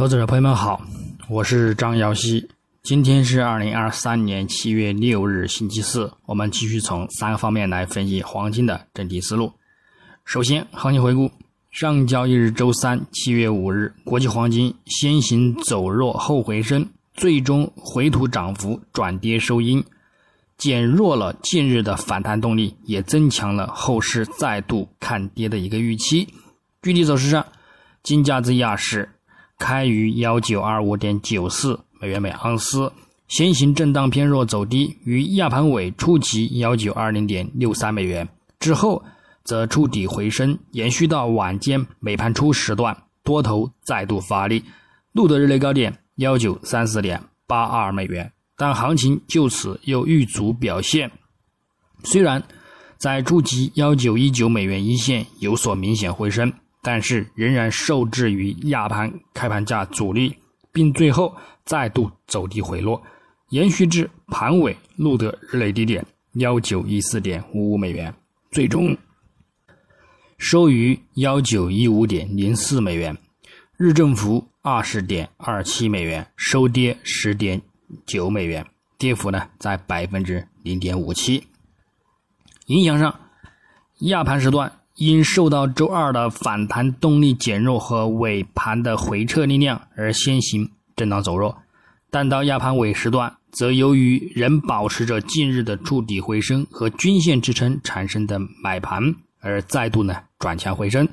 投资者朋友们好，我是张瑶希。今天是二零二三年七月六日，星期四。我们继续从三个方面来分析黄金的整体思路。首先，行情回顾：上交易日周三七月五日，国际黄金先行走弱后回升，最终回吐涨幅，转跌收阴，减弱了近日的反弹动力，也增强了后市再度看跌的一个预期。具体走势上，金价自亚市。开于幺九二五点九四美元每盎司，先行震荡偏弱走低，于亚盘尾触及幺九二零点六三美元之后，则触底回升，延续到晚间美盘初时段，多头再度发力，录得日内高点幺九三四点八二美元，但行情就此又遇阻表现，虽然在触及幺九一九美元一线有所明显回升。但是仍然受制于亚盘开盘价阻力，并最后再度走低回落，延续至盘尾录得日内低点幺九一四点五五美元，最终收于幺九一五点零四美元，日振幅二十点二七美元，收跌十点九美元，跌幅呢在百分之零点五七。影响上，亚盘时段。因受到周二的反弹动力减弱和尾盘的回撤力量而先行震荡走弱，但到亚盘尾时段，则由于仍保持着近日的触底回升和均线支撑产生的买盘，而再度呢转强回升，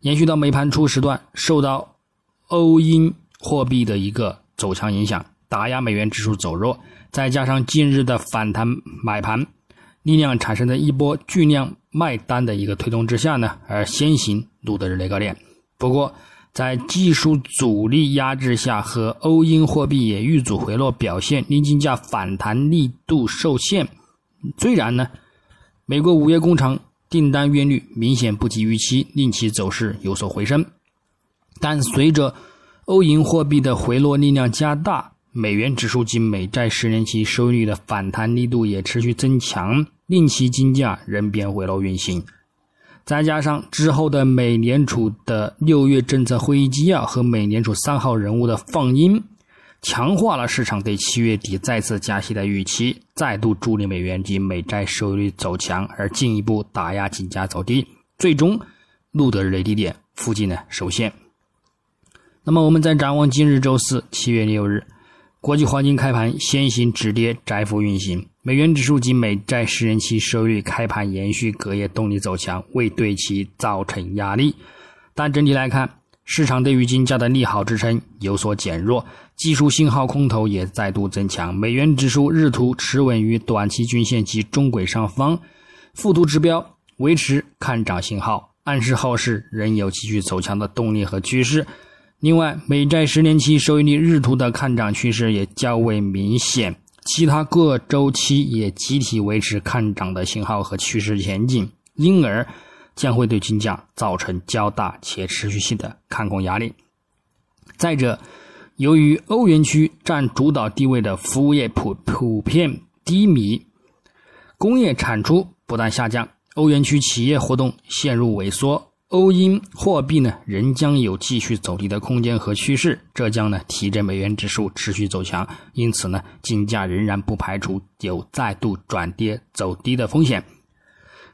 延续到美盘初时段，受到欧英货币的一个走强影响，打压美元指数走弱，再加上近日的反弹买盘。力量产生的一波巨量卖单的一个推动之下呢，而先行录得日内高点。不过，在技术阻力压制下和欧英货币也遇阻回落表现，令金价反弹力度受限。虽然呢，美国五月工厂订单月率明显不及预期，令其走势有所回升，但随着欧银货币的回落力量加大，美元指数及美债十年期收益率的反弹力度也持续增强。令其金价仍变回落运行，再加上之后的美联储的六月政策会议纪要和美联储三号人物的放音，强化了市场对七月底再次加息的预期，再度助力美元及美债收益率走强，而进一步打压金价走低，最终录得日内低点附近呢首线。那么，我们再展望今日周四七月六日。国际黄金开盘先行止跌窄幅运行，美元指数及美债十年期收益率开盘延续隔夜动力走强，未对其造成压力。但整体来看，市场对于金价的利好支撑有所减弱，技术信号空头也再度增强。美元指数日图持稳于短期均线及中轨上方，附图指标维持看涨信号，暗示后市仍有继续走强的动力和趋势。另外，美债十年期收益率日图的看涨趋势也较为明显，其他各周期也集体维持看涨的信号和趋势前景，因而将会对金价造成较大且持续性的看空压力。再者，由于欧元区占主导地位的服务业普普遍低迷，工业产出不断下降，欧元区企业活动陷入萎缩。欧英货币呢，仍将有继续走低的空间和趋势，这将呢提振美元指数持续走强。因此呢，金价仍然不排除有再度转跌走低的风险。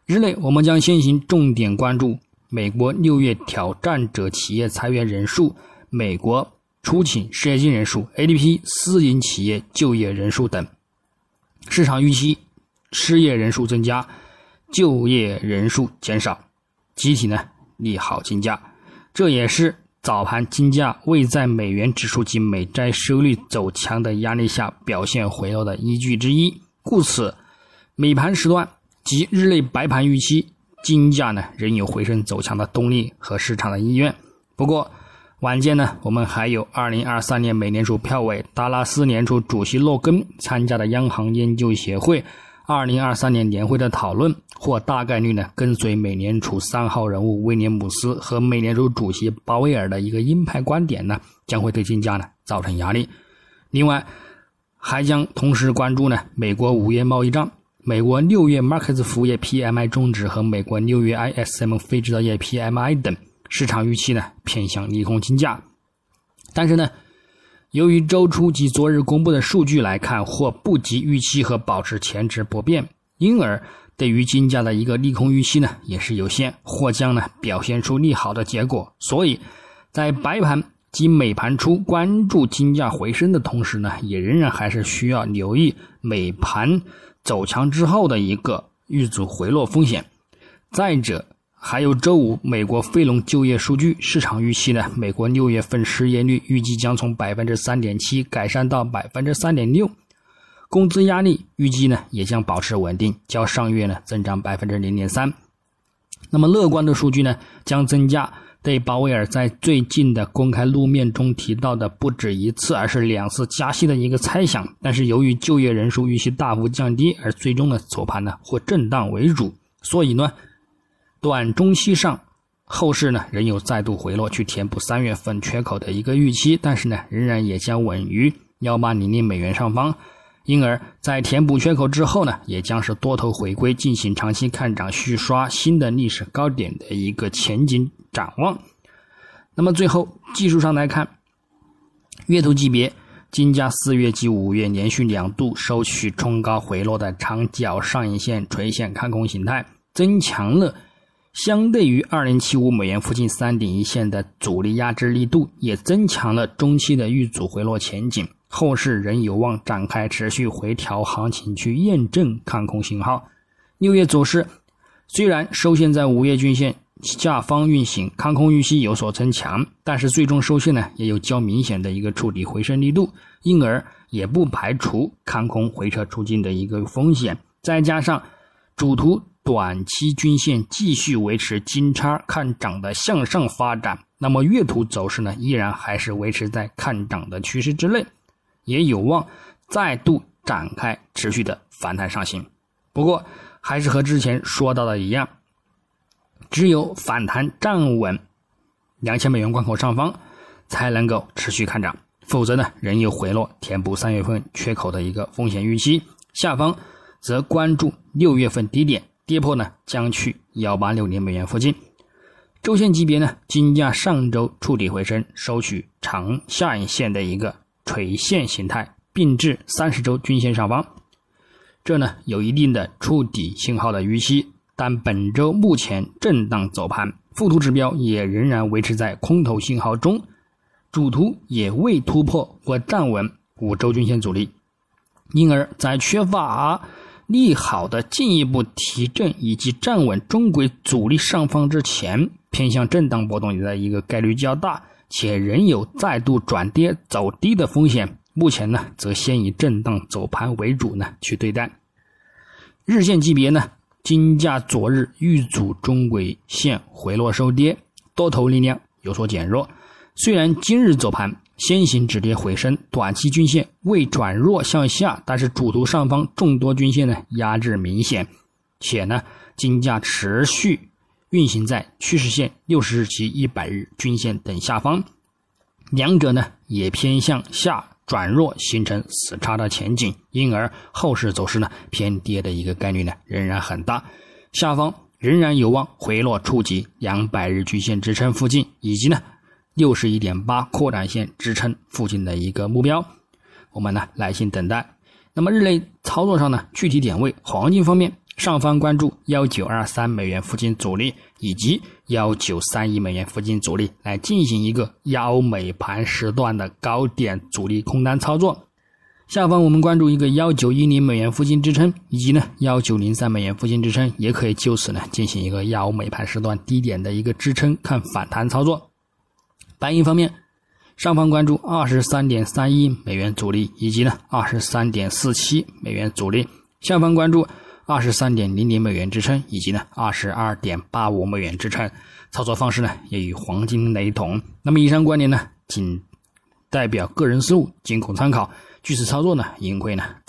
日内，我们将先行重点关注美国六月挑战者企业裁员人数、美国出请失业金人数、ADP 私营企业就业人数等。市场预期失业人数增加，就业人数减少，集体呢。利好金价，这也是早盘金价未在美元指数及美债收益率走强的压力下表现回落的依据之一。故此，美盘时段及日内白盘预期，金价呢仍有回升走强的动力和市场的意愿。不过，晚间呢，我们还有2023年美联储票委、达拉斯联储主席洛根参加的央行研究协会。二零二三年年会的讨论，或大概率呢跟随美联储三号人物威廉姆斯和美联储主席鲍威尔的一个鹰派观点呢，将会对金价呢造成压力。另外，还将同时关注呢美国五月贸易账、美国六月 Markets 服务业 PMI 终值和美国六月 ISM 非制造业 PMI 等市场预期呢偏向利空金价。但是呢，由于周初及昨日公布的数据来看，或不及预期和保持前值不变，因而对于金价的一个利空预期呢也是有限，或将呢表现出利好的结果。所以，在白盘及美盘初关注金价回升的同时呢，也仍然还是需要留意美盘走强之后的一个遇阻回落风险。再者，还有周五美国非农就业数据，市场预期呢，美国六月份失业率预计将从百分之三点七改善到百分之三点六，工资压力预计呢也将保持稳定，较上月呢增长百分之零点三。那么乐观的数据呢，将增加对鲍威尔在最近的公开露面中提到的不止一次，而是两次加息的一个猜想。但是由于就业人数预期大幅降低，而最终的走盘呢或震荡为主，所以呢。短中期上，后市呢仍有再度回落去填补三月份缺口的一个预期，但是呢仍然也将稳于幺八零零美元上方，因而，在填补缺口之后呢，也将是多头回归，进行长期看涨、续刷新的历史高点的一个前景展望。那么最后技术上来看，月图级别，金价四月及五月连续两度收取冲高回落的长角上影线垂线看空形态，增强了。相对于二零七五美元附近三点一线的阻力压制力度，也增强了中期的遇阻回落前景。后市仍有望展开持续回调行情，去验证看空信号。六月走势虽然收线在五月均线下方运行，看空预期有所增强，但是最终收线呢也有较明显的一个触底回升力度，因而也不排除看空回撤出境的一个风险。再加上主图。短期均线继续维持金叉看涨的向上发展，那么月图走势呢，依然还是维持在看涨的趋势之内，也有望再度展开持续的反弹上行。不过，还是和之前说到的一样，只有反弹站稳两千美元关口上方，才能够持续看涨，否则呢，仍有回落填补三月份缺口的一个风险预期。下方则关注六月份低点。跌破呢，将去幺八六零美元附近。周线级别呢，金价上周触底回升，收取长下影线的一个垂线形态，并至三十周均线上方。这呢，有一定的触底信号的预期。但本周目前震荡走盘，附图指标也仍然维持在空头信号中，主图也未突破或站稳五周均线阻力，因而，在缺乏。利好的进一步提振以及站稳中轨阻力上方之前，偏向震荡波动的一个概率较大，且仍有再度转跌走低的风险。目前呢，则先以震荡走盘为主呢去对待。日线级别呢，金价昨日遇阻中轨线回落收跌，多头力量有所减弱。虽然今日走盘。先行止跌回升，短期均线未转弱向下，但是主图上方众多均线呢压制明显，且呢金价持续运行在趋势线、六十日及一百日均线等下方，两者呢也偏向下转弱，形成死叉的前景，因而后市走势呢偏跌的一个概率呢仍然很大，下方仍然有望回落触及两百日均线支撑附近，以及呢。六十一点八扩展线支撑附近的一个目标，我们呢耐心等待。那么日内操作上呢，具体点位，黄金方面，上方关注幺九二三美元附近阻力，以及幺九三一美元附近阻力，来进行一个幺美盘时段的高点阻力空单操作。下方我们关注一个幺九一零美元附近支撑，以及呢幺九零三美元附近支撑，也可以就此呢进行一个幺美盘时段低点的一个支撑，看反弹操作。白银方面，上方关注二十三点三一美元阻力，以及呢二十三点四七美元阻力；下方关注二十三点零零美元支撑，以及呢二十二点八五美元支撑。操作方式呢也与黄金雷同。那么以上观点呢仅代表个人思路，仅供参考。据此操作呢，盈亏呢。